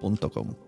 www.radiomaría.com.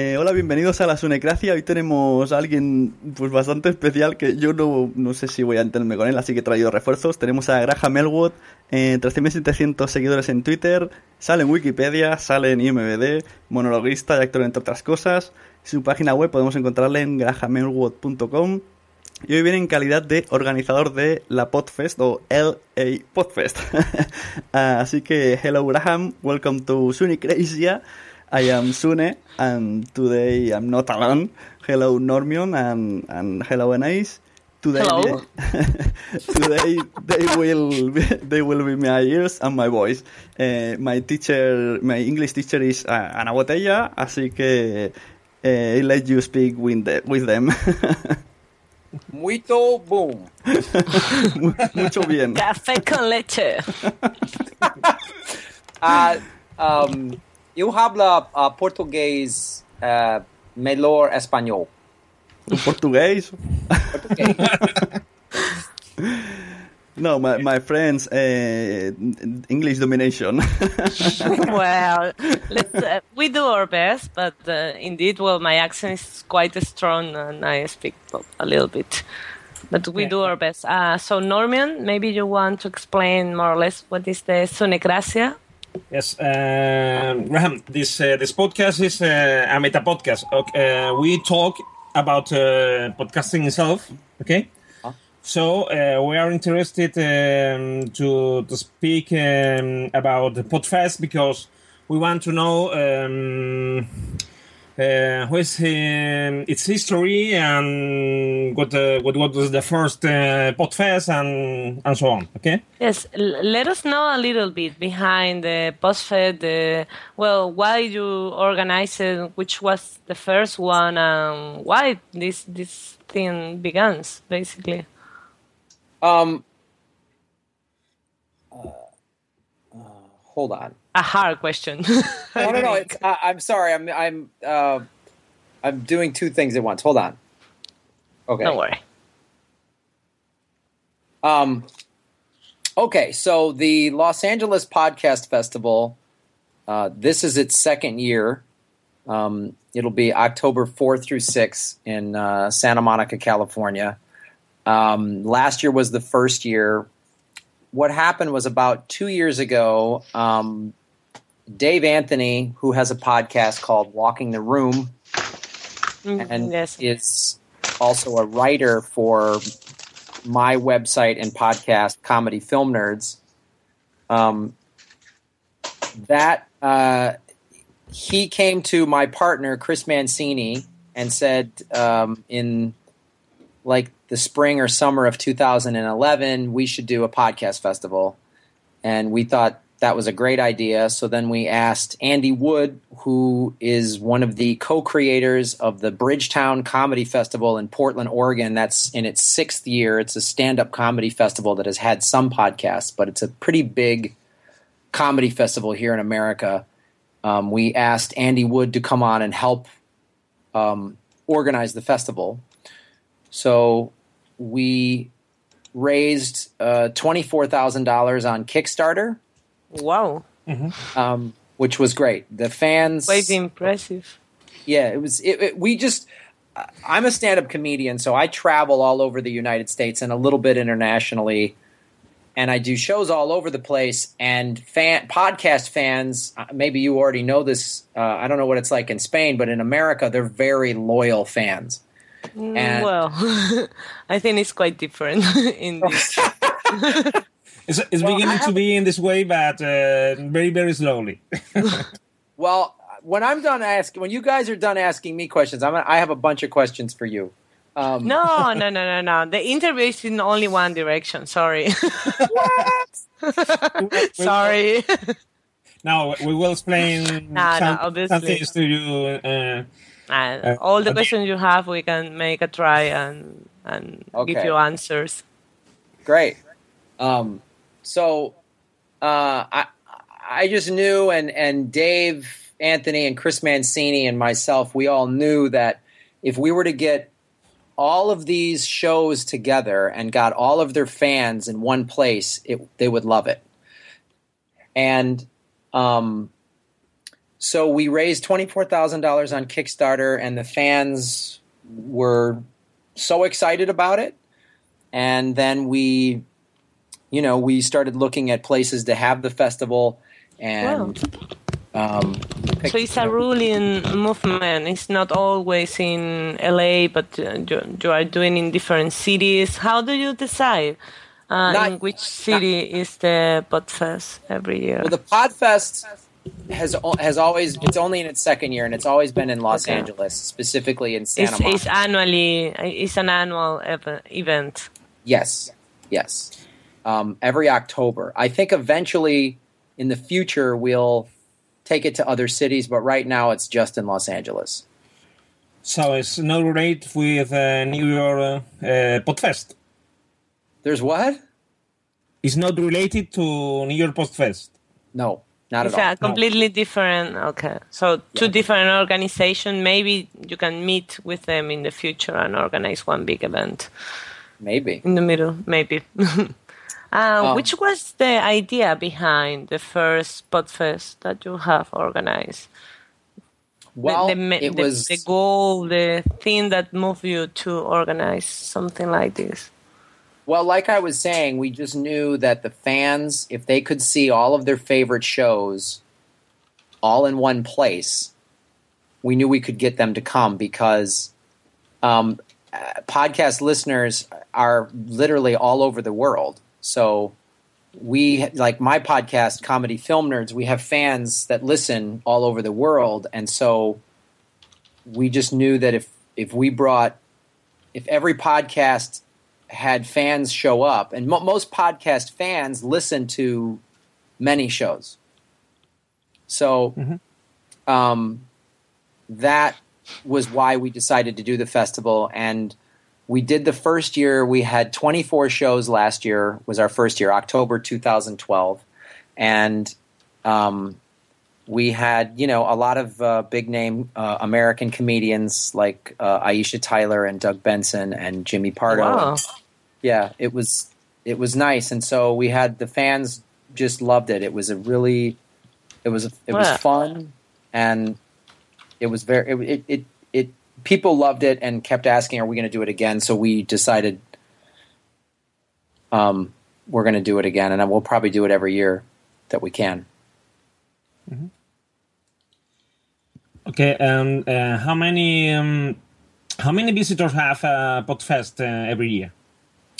Eh, hola, bienvenidos a la Sunecracia. Hoy tenemos a alguien pues bastante especial que yo no, no sé si voy a entenderme con él, así que he traído refuerzos. Tenemos a Graham Elwood, eh, 13.700 seguidores en Twitter, sale en Wikipedia, sale en IMBD, monologuista y actor entre otras cosas. Su página web podemos encontrarla en grahamelwood.com. Y hoy viene en calidad de organizador de la Podfest o LA Podfest. así que, hello Graham, welcome to Sunecracia. I am Sune, and today I'm not alone. Hello, Normion, and, and hello, Anais. Today, Hello. today they will be, they will be my ears and my voice. Eh, my teacher, my English teacher is uh, Ana Botella, así que eh, I let you speak with, the, with them. Muito boom. Mucho bien. Café con leche. Uh, um, eu hablo uh, português uh, melhor espanhol. Portugués? Português. No, my, my friends, uh, English domination. well, let's, uh, we do our best, but uh, indeed, well, my accent is quite strong and I speak a little bit. But we do our best. Uh, so, Norman, maybe you want to explain more or less what is the Sunecracia? Yes, uh, Graham. This uh, this podcast is uh, a meta podcast. Okay, uh, we talk about uh, podcasting itself. Okay, so uh, we are interested um, to to speak um, about the Podfest because we want to know um, uh, what is um, its history and what uh, what what was the first uh, Podfest and and so on. Okay. Yes, l- let us know a little bit behind the Podfest. The well, why you organized it, which was the first one, and why this this thing begins basically. Um, uh, uh, hold on. A hard question. No, no, no. It's, I, I'm sorry. I'm I'm uh, I'm doing two things at once. Hold on. Okay. Don't worry. Um, okay, so the Los Angeles Podcast Festival, uh, this is its second year. Um, it'll be October 4th through 6th in uh, Santa Monica, California. Um, last year was the first year. What happened was about two years ago, um, Dave Anthony, who has a podcast called Walking the Room, and yes. is also a writer for my website and podcast, Comedy Film Nerds. Um, that uh, he came to my partner Chris Mancini and said um, in like the spring or summer of 2011 we should do a podcast festival, and we thought that was a great idea. So then we asked Andy Wood, who is one of the co creators of the Bridgetown Comedy Festival in Portland, Oregon. That's in its sixth year. It's a stand up comedy festival that has had some podcasts, but it's a pretty big comedy festival here in America. Um, we asked Andy Wood to come on and help um, organize the festival. So we raised uh, $24,000 on Kickstarter Wow, um, which was great. The fans, quite impressive. yeah, it was. It, it, we just, I'm a stand-up comedian, so I travel all over the United States and a little bit internationally, and I do shows all over the place. And fan podcast fans, uh, maybe you already know this. Uh, I don't know what it's like in Spain, but in America, they're very loyal fans. And- well, I think it's quite different in this. It's, it's beginning to be in this way, but uh, very, very slowly. Well, when I'm done asking, when you guys are done asking me questions, I'm. Gonna, I have a bunch of questions for you. Um, No, no, no, no, no. The interview is in only one direction. Sorry. what? Sorry. now we will explain Nah, some, no, obviously. some things to you. Uh, And Uh, all the questions you have, we can make a try and and give you answers. Great. Um, so uh, I I just knew, and and Dave Anthony and Chris Mancini and myself, we all knew that if we were to get all of these shows together and got all of their fans in one place, it, they would love it. And um, so we raised twenty four thousand dollars on Kickstarter, and the fans were so excited about it. And then we you know, we started looking at places to have the festival, and um, picked- So it's a ruling movement. It's not always in LA, but uh, you, you are doing in different cities. How do you decide uh, Not- in which city is the Podfest every year? well, the Podfest has has always it's only in its second year, and it's always been in Los Okay. Angeles, specifically in Santa it's, Monica. it's annually. It's an annual ev- event. Yes, yes. Um, every October. I think eventually in the future we'll take it to other cities, but right now it's just in Los Angeles. so it's not related with uh, New York uh, uh, Podfest. There's what? It's not related to New York Podfest. No, not It's at all. It's a completely different. Okay, so two different organizations. Maybe you can meet with them in the future and organize one big event Maybe. in the middle. Maybe. Uh, Um, which was the idea behind the first Podfest that you have organized? Well, the, ma- it the, was the goal, the thing that moved you to organize something like this. Well, like I was saying, we just knew that the fans, if they could see all of their favorite shows all in one place, we knew we could get them to come because um, uh, podcast listeners are literally all over the world. So we, like my podcast, Comedy Film Nerds, we have fans that listen all over the world. And so we just knew that if, if we brought, if every podcast had fans show up, and mo- most podcast fans listen to many shows. So um, that was why we decided to do the festival. And we did the first year, we had 24 shows last year, was our first year, October 2012. And um, we had, you know, a lot of uh, big name uh, American comedians like uh, Aisha Tyler and Doug Benson and Jimmy Pardo. Wow. Yeah, it was it was nice, and so we had the fans just loved it. It was a really, it was it was Wow. fun, and it was very it it it, it people loved it and kept asking, "Are we going to do it again?" So we decided, um, we're going to do it again, and we'll probably do it every year that we can. Okay, and uh, how many um, how many visitors have uh, Podfest uh, every year?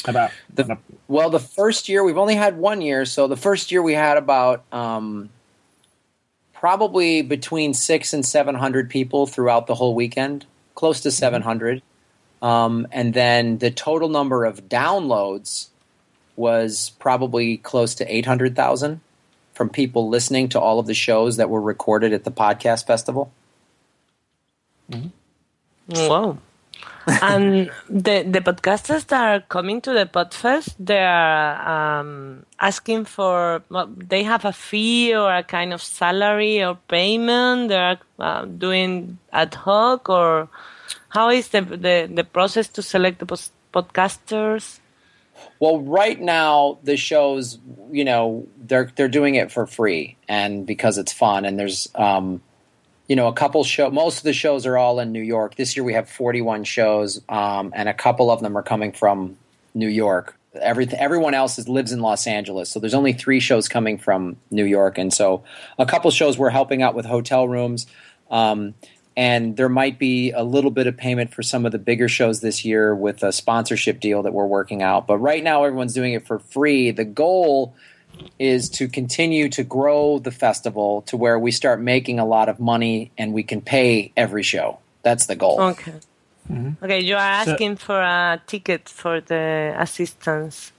About The, well, the first year we've only had one year, so the first year we had about um, probably between six and seven hundred people throughout the whole weekend, close to seven hundred, um, and then the total number of downloads was probably close to eight hundred thousand from people listening to all of the shows that were recorded at the podcast festival. Wow. And the the podcasters that are coming to the Podfest, they are um, asking for. Well, they have a fee or a kind of salary or payment. They are uh, doing ad hoc, or how is the the, the process to select the podcasters? Well, right now the shows, you know, they're they're doing it for free and because it's fun and there's um you know, a couple show most of the shows are all in New York. This year we have 41 shows um and a couple of them are coming from New York. Everything everyone else is lives in Los Angeles. So there's only 3 shows coming from New York and so a couple shows we're helping out with hotel rooms. Um and there might be a little bit of payment for some of the bigger shows this year with a sponsorship deal that we're working out. But right now, everyone's doing it for free. The goal is to continue to grow the festival to where we start making a lot of money and we can pay every show. That's the goal. Okay. Okay, you are So- asking for a ticket for the assistance.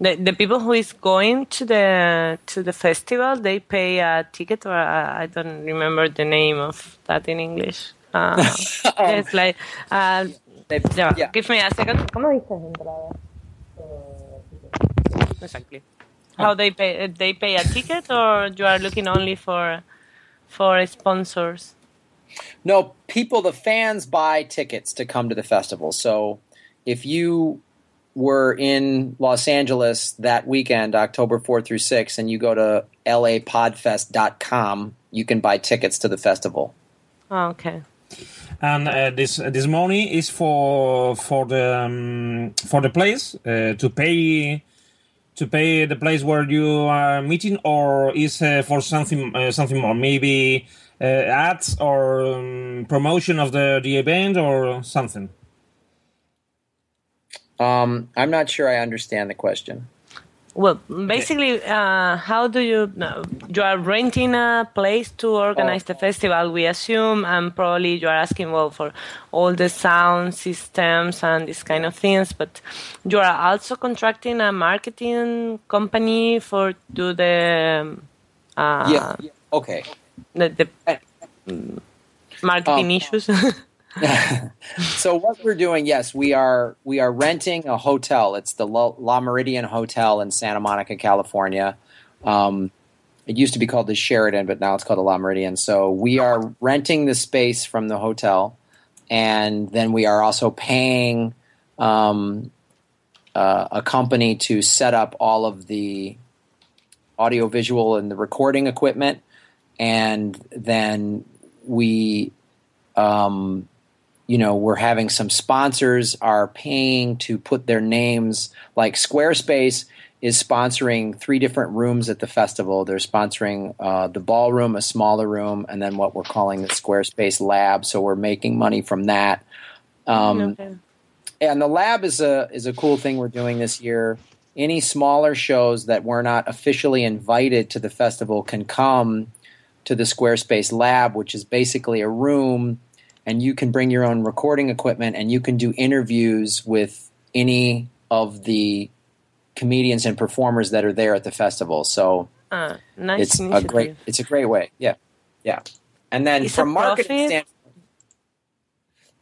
The, the people who is going to the to the festival, they pay a ticket, or I I don't remember the name of that in English. Uh, it's like, uh, They- yeah, yeah. give me a second. ¿Cómo dices entrada? Exactly. How they pay? They pay a ticket, or you are looking only for for sponsors? No, people, the fans buy tickets to come to the festival. So if you were in Los Angeles that weekend, October 4th through 6th, and you go to lapodfest.com, you can buy tickets to the festival. Oh, okay. and uh, this this money is for for the um, for the place uh, to pay to pay the place where you are meeting, or is uh, for something uh, something more, maybe uh, ads or um, promotion of the the event or something. Um, I'm not sure I understand the question. Well, basically, uh, how do you you are renting a place to organize the festival? We assume, and probably you are asking well for all the sound systems and these kind of things. But you are also contracting a marketing company for do the uh, yeah, yeah, okay. the, the marketing Um, issues. so what we're doing, yes, we are we are renting a hotel. It's the La, Meridien Hotel in Santa Monica, California. Um, it used to be called the Sheridan, but now it's called the La Meridien. So we are renting the space from the hotel, and then we are also paying um, uh, a company to set up all of the audiovisual and the recording equipment, and then we, um, you know, we're having some sponsors are paying to put their names, like Squarespace is sponsoring three different rooms at the festival. They're sponsoring uh, the ballroom, a smaller room, and then what we're calling the Squarespace Lab. So we're making money from that. Um, Okay. and the lab is a is a cool thing we're doing this year. Any smaller shows that were not officially invited to the festival can come to the Squarespace Lab, which is basically a room, and you can bring your own recording equipment and you can do interviews with any of the comedians and performers that are there at the festival. So Ah, nice it's a great it's a great way. Yeah, yeah. And then Is from marketing profit? standpoint,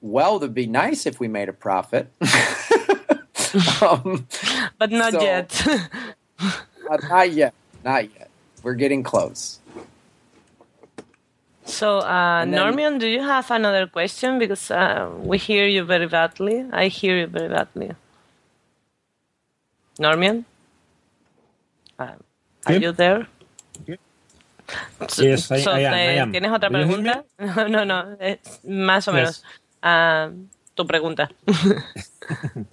well, it'd be nice if we made a profit. um, but not so- yet. uh, not yet, not yet. We're getting close. So, uh, then- Normion, do you have another question? Because uh, we hear you very badly. I hear you very badly. Normion? Uh, are Yep. you there? Yep. So- Yes, I- so, I am, I am. ¿Tienes otra Do you hear me? pregunta? No, no, es más o Yes. menos. Ah, tu pregunta.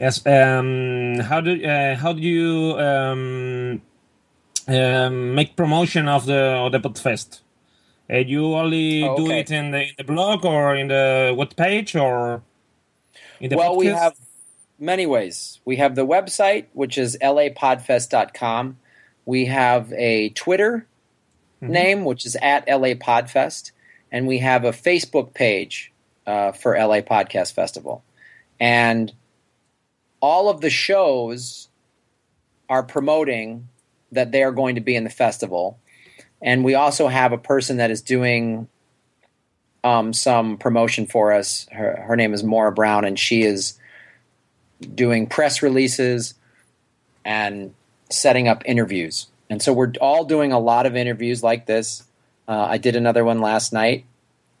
Yes. Um, how do uh, how do you um, um, make promotion of the of the Podfest? Uh, you only Oh, do it in the, in the blog or in the web page or in the well, we have many ways. We have the website, which is lapodfest.com. We have a Twitter name, which is at LA Podfest. And we have a Facebook page uh, for LA Podcast Festival. And all of the shows are promoting that they are going to be in the festival. And we also have a person that is doing um, some promotion for us. Her, her name is Maura Brown, and she is doing press releases and setting up interviews. And so we're all doing a lot of interviews like this. Uh, I did another one last night,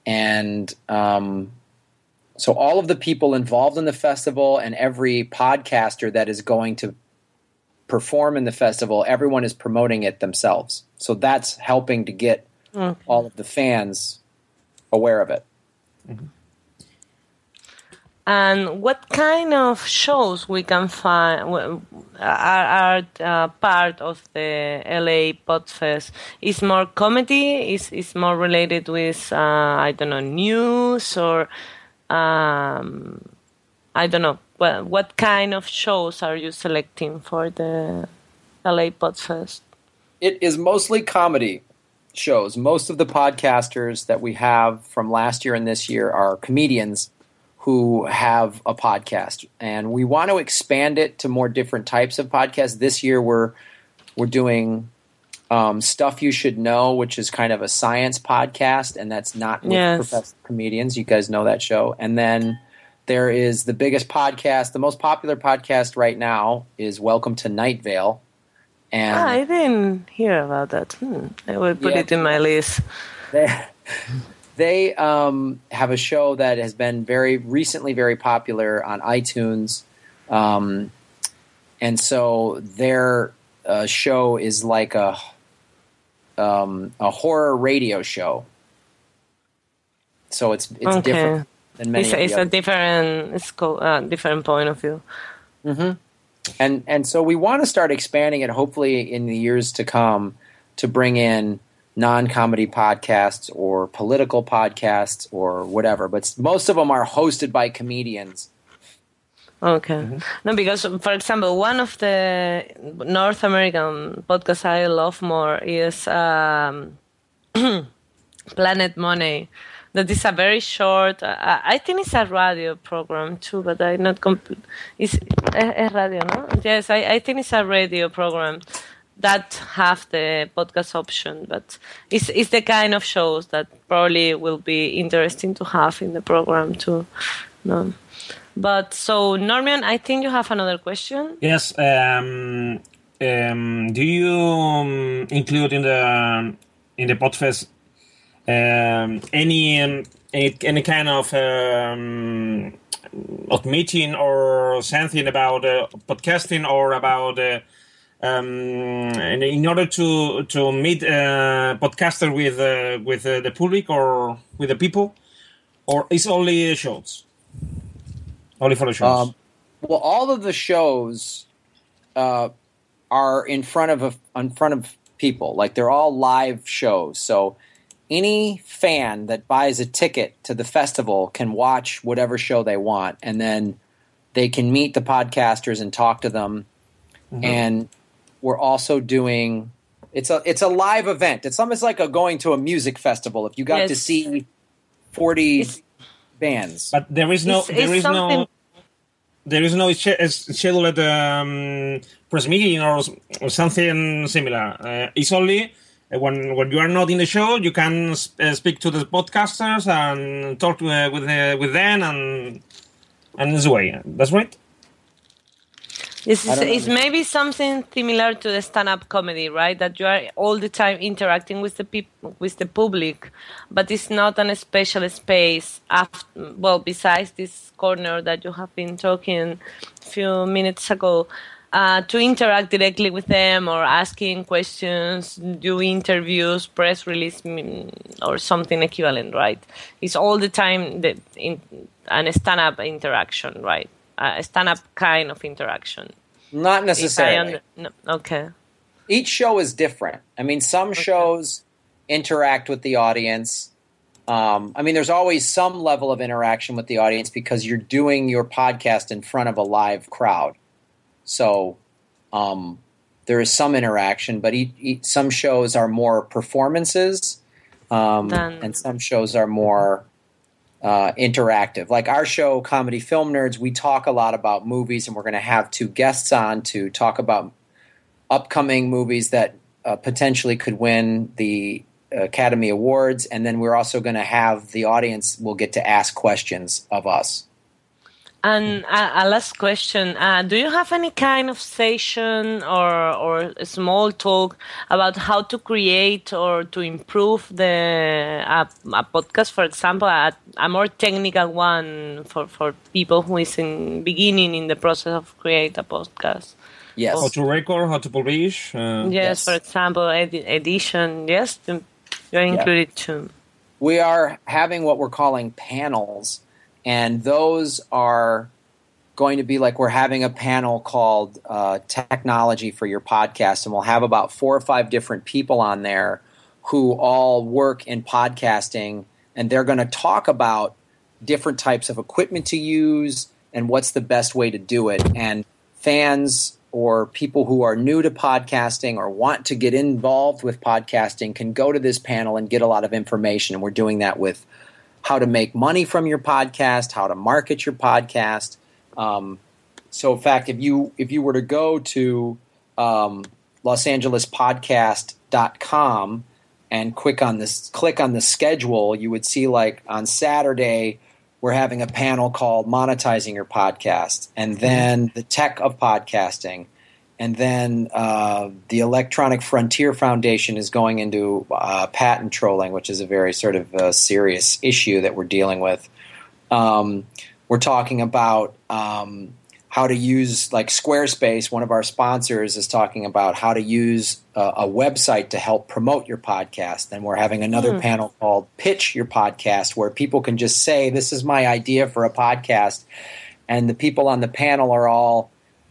and um, so all of the people involved in the festival and every podcaster that is going to perform in the festival, everyone is promoting it themselves. So that's helping to get all of the fans aware of it. And what kind of shows we can find are, are uh, part of the LA Podfest? Is more comedy? Is is more related with uh, I don't know news or um, I don't know. What what kind of shows are you selecting for the LA Podfest? It is mostly comedy shows. Most of the podcasters that we have from last year and this year are comedians who have a podcast, and we want to expand it to more different types of podcasts. This year, we're we're doing um, stuff you should know, which is kind of a science podcast, and that's not with Yes. professional comedians. You guys know that show, and then. There is the biggest podcast, the most popular podcast right now is Welcome to Night Vale. And Ah, I didn't hear about that. Hmm. I will put Yeah. it in my list. they, they um, have a show that has been very recently very popular on iTunes, um, and so their uh, show is like a um, a horror radio show. So it's it's Okay. different than many. It's, it's a different it's called uh, different point of view. and and so we want to start expanding it hopefully in the years to come to bring in non-comedy podcasts or political podcasts or whatever but most of them are hosted by comedians Okay. No, because for example, one of the North American podcasts I love more is um, Planet Money. That is a very short. Uh, I think it's a radio program too, but I'm not. Comp- it's es, es radio, no? Yes, I, I think it's a radio program that have the podcast option, but it's it's the kind of shows that probably will be interesting to have in the program too. No. But so, Norman, I think you have another question. Yes. Um, um, do you um, include in the in the Podfest um, any um, any, any kind of um, of meeting or something about uh, podcasting or about uh, um, in, in order to to meet uh, podcaster with uh, with uh, the public or with the people, or it's only shows, only for the shows. Um, well, all of the shows uh, are in front of a, in front of people. Like they're all live shows. So any fan that buys a ticket to the festival can watch whatever show they want, and then they can meet the podcasters and talk to them. And we're also doing it's a it's a live event. It's almost like a going to a music festival. If you got to see forty bands, but there is no It's- there it's is no there is no scheduled um, press meeting or, or something similar. Uh, it's only when when you are not in the show, you can s- uh, speak to the podcasters and talk uh, with uh, with them and and this way. That's right. This I is it's maybe something similar to the stand-up comedy, right? That you are all the time interacting with the people, with the public, but it's not an special space. After, well, besides this corner that you have been talking a few minutes ago, uh, to interact directly with them or asking questions, do interviews, press release, mm, or something equivalent, right? It's all the time the, in an stand-up interaction, right? A stand-up kind of interaction. not necessarily. no, okay. each show is different. I mean, some shows interact with the audience. Um, I mean, there's always some level of interaction with the audience because you're doing your podcast in front of a live crowd. So um, there is some interaction, but some shows are more performances, um, and some shows are more uh, interactive. Like our show, Comedy Film Nerds, we talk a lot about movies, and we're going to have two guests on to talk about upcoming movies that uh, potentially could win the Academy Awards, and then we're also going to have the audience will get to ask questions of us. And a, a last question: uh, Do you have any kind of session or or a small talk about how to create or to improve the a, a podcast? For example, a, a more technical one for, for people who is in beginning in the process of create a podcast. Yes. How to record, how to publish. Uh, Yes, Yes. for example, edi- edition. Yes, to- you're included too. we are having what we're calling panels, and those are going to be like we're having a panel called uh, Technology for Your Podcast, and we'll have about four or five different people on there who all work in podcasting, and they're going to talk about different types of equipment to use and what's the best way to do it. And fans or people who are new to podcasting or want to get involved with podcasting can go to this panel and get a lot of information. And we're doing that with how to make money from your podcast, how to market your podcast. Um, so, in fact, if you if you were to go to um, Los Angeles and click on this click on the schedule, you would see like on Saturday we're having a panel called monetizing your podcast. And then the tech of podcasting and then uh, the electronic frontier foundation is going into uh, patent trolling which is a very sort of uh, serious issue that we're dealing with. Um, we're talking about um, how to use like squarespace one of our sponsors is talking about how to use a, a website to help promote your podcast. And we're having another panel called pitch your podcast where people can just say this is my idea for a podcast. And the people on the panel are all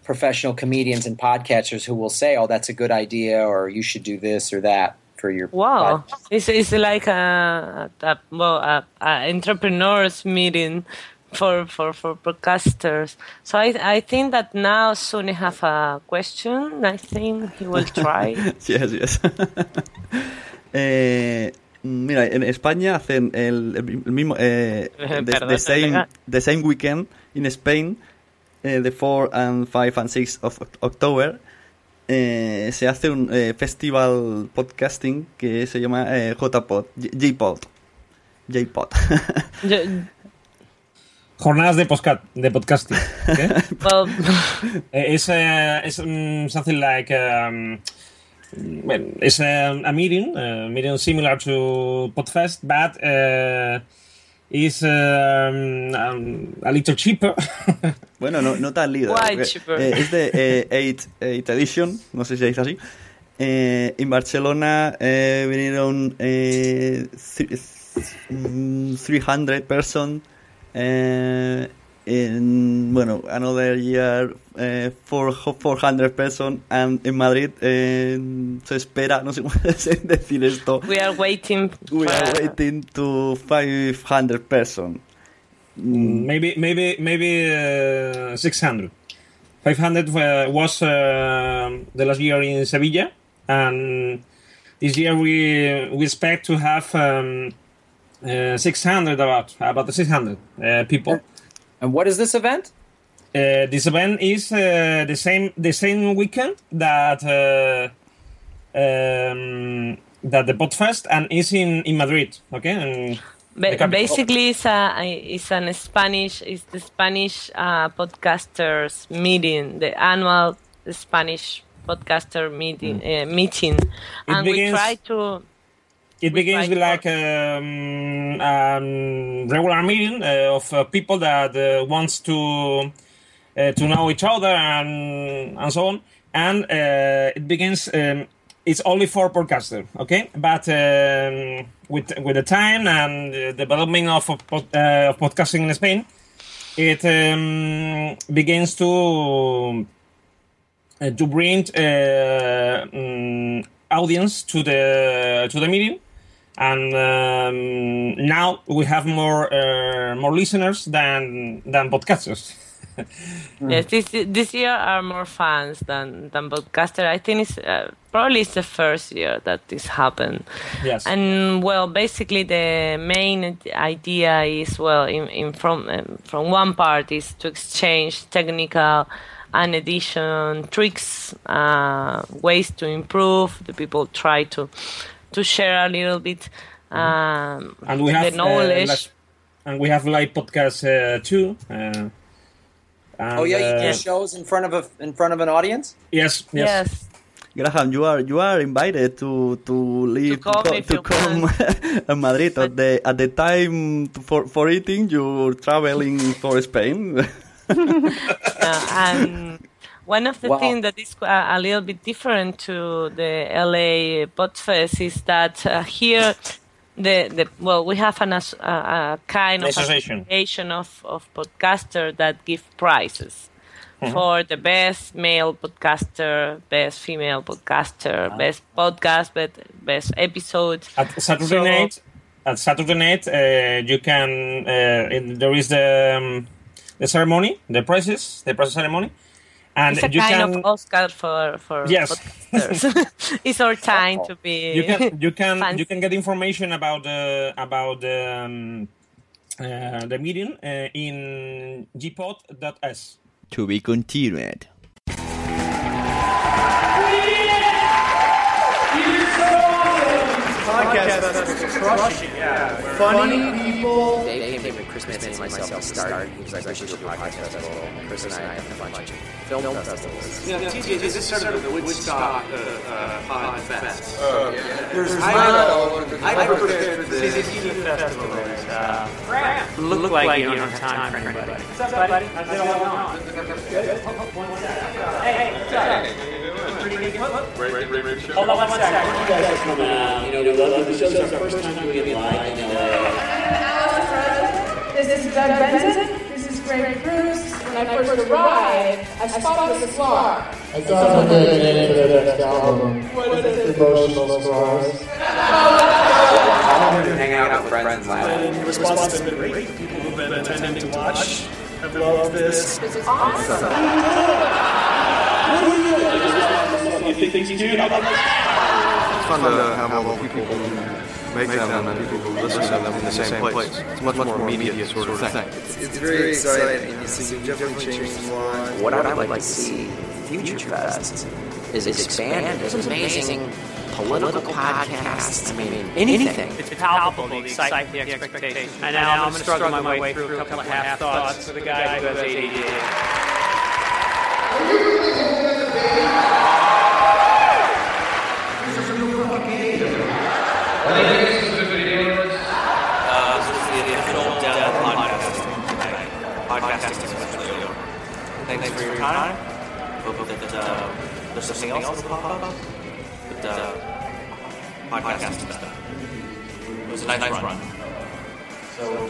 professional comedians and podcasters who will say oh that's a good idea or you should do this or that for your Wow, podcast. it's, it's like a, a well a, a entrepreneurs meeting for, for, for podcasters. So I I think that now Sune have a question. I think he will try. Yes, yes. eh, mira, en España hacen el, el mismo. Eh, the, the same, the same weekend in Spain, eh, the 4 and 5 and 6 of October. eh, se hace un eh, festival podcasting que se llama eh, JPod, JPod. JPod. Jornadas de, podcast, de podcasting. okay? well, it's uh, it's um, something like um, well, it's a, a meeting, a meeting similar to Podfest, but uh, is um, um, a little cheaper. Bueno, no, no tan líder. Why cheaper? eh, es de 8 Edition, no sé si se dice así. Eh, en Barcelona eh, vinieron eh, thre- mm, 300 person. Eh, en, bueno, another year eh, four- 400 person. And in Madrid eh, se espera, no sé cómo decir esto. We are waiting. We for- are waiting to 500 person. Mm, maybe maybe maybe uh, 600 500 uh, was uh, the last year in sevilla and this year we we expect to have um, uh, 600 about about the 600 uh, people And what is this event? uh, this event is uh, the same the same weekend that uh, um, that the podfest and is in in madrid okay? And Ba- basically, it's a it's an Spanish it's the Spanish uh, podcasters meeting, the annual Spanish podcaster meeting uh, meeting, and we try to It We begins with like um, um, regular meeting uh, of uh, people that uh, wants to uh, to know each other and and so on. And uh, it begins. Um, it's only for podcaster, okay? But um, with with the time and the development of of, uh, podcasting in Spain, it um, begins to to bring uh, mm, audience to the to the meeting and um, now we have more uh, more listeners than than podcasters yes this this year are more fans than than podcaster. I think it's uh, probably it's the first year that this happened. yes And well, basically the main idea is well, in, in from um, from one part is to exchange technical and edition tricks, uh, ways to improve. The people try to to share a little bit um, and we have the knowledge. uh, like- and we have live podcasts uh, too uh, Oh yeah, you do uh, shows in front of a in front of an audience. yes yes, yes. Graham, you are you are invited to to leave come to, if to come to Madrid at the at the time for for eating. You're traveling for Spain. Uh, and one of the Wow. things that is a, a little bit different to the LA Podfest is that uh, here, the, the well, we have an, as- a, a kind of Association. association of, of podcaster that give prizes. Mm-hmm. For the best male podcaster, best female Ah. podcaster, best podcast, best, best episode. at Saturday So- night at Saturday night uh, you can uh, in, there is the um, the ceremony the prizes the prize ceremony and It's a you kind can of Oscar for, for Yes. it's our time to be. you can you can fancy. you can get information about the about the um, uh, the meeting uh, in jpod.s. To be continued. Dave came to Christmas and myself to start. He was like, we should do a podcast festival. Chris and I have a bunch of film festivals. Yeah, TJ, this is sort of the Woodstock uh, uh, Pod Fest. There's I I, I prepared for this. TV festival is uh, look like you don't have time for anybody. What's up, buddy? How's it all going? Hey, Hold on one second. You know, we love the show's our first time doing it live in LA. This is Doug Benson. This is Greg Cruz. When I first arrived, I spotted the flaw. I thought of a good name for the next album. What is it? Emotional Scars. I'm going to hang out with friends and laugh. The response has been great. The people who've been attending to watch have loved this. This is awesome. You think things do? It's fun to have all the people who make them and people who listen to them in the same place. It's much more immediate sort of thing. It's very exciting. You see, you definitely changed the line. What I'd like to see Future Fest is expanded. There's amazing political podcasts. I mean, anything. It's palpable, the excitement, the expectation. And now I'm going to struggle my way through a couple of half thoughts with a guy who has ADD. Uh, this is the official time. Hope that uh, there's something else that'll pop up. But uh, podcast is done. It was a nice, run. So.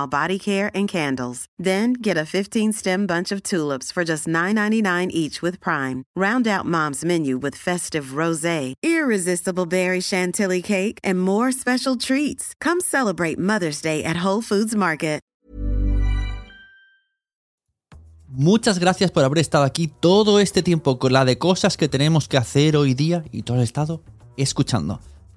body care and candles. Then get a 15-stem bunch of tulips for just $9.99 each with Prime. Round out Mom's menu with festive rosé, irresistible berry chantilly cake, and more special treats. Come celebrate Mother's Day at Whole Foods Market. Muchas gracias por haber estado aquí todo este tiempo con la de cosas que tenemos que hacer hoy día y todo el estado escuchando.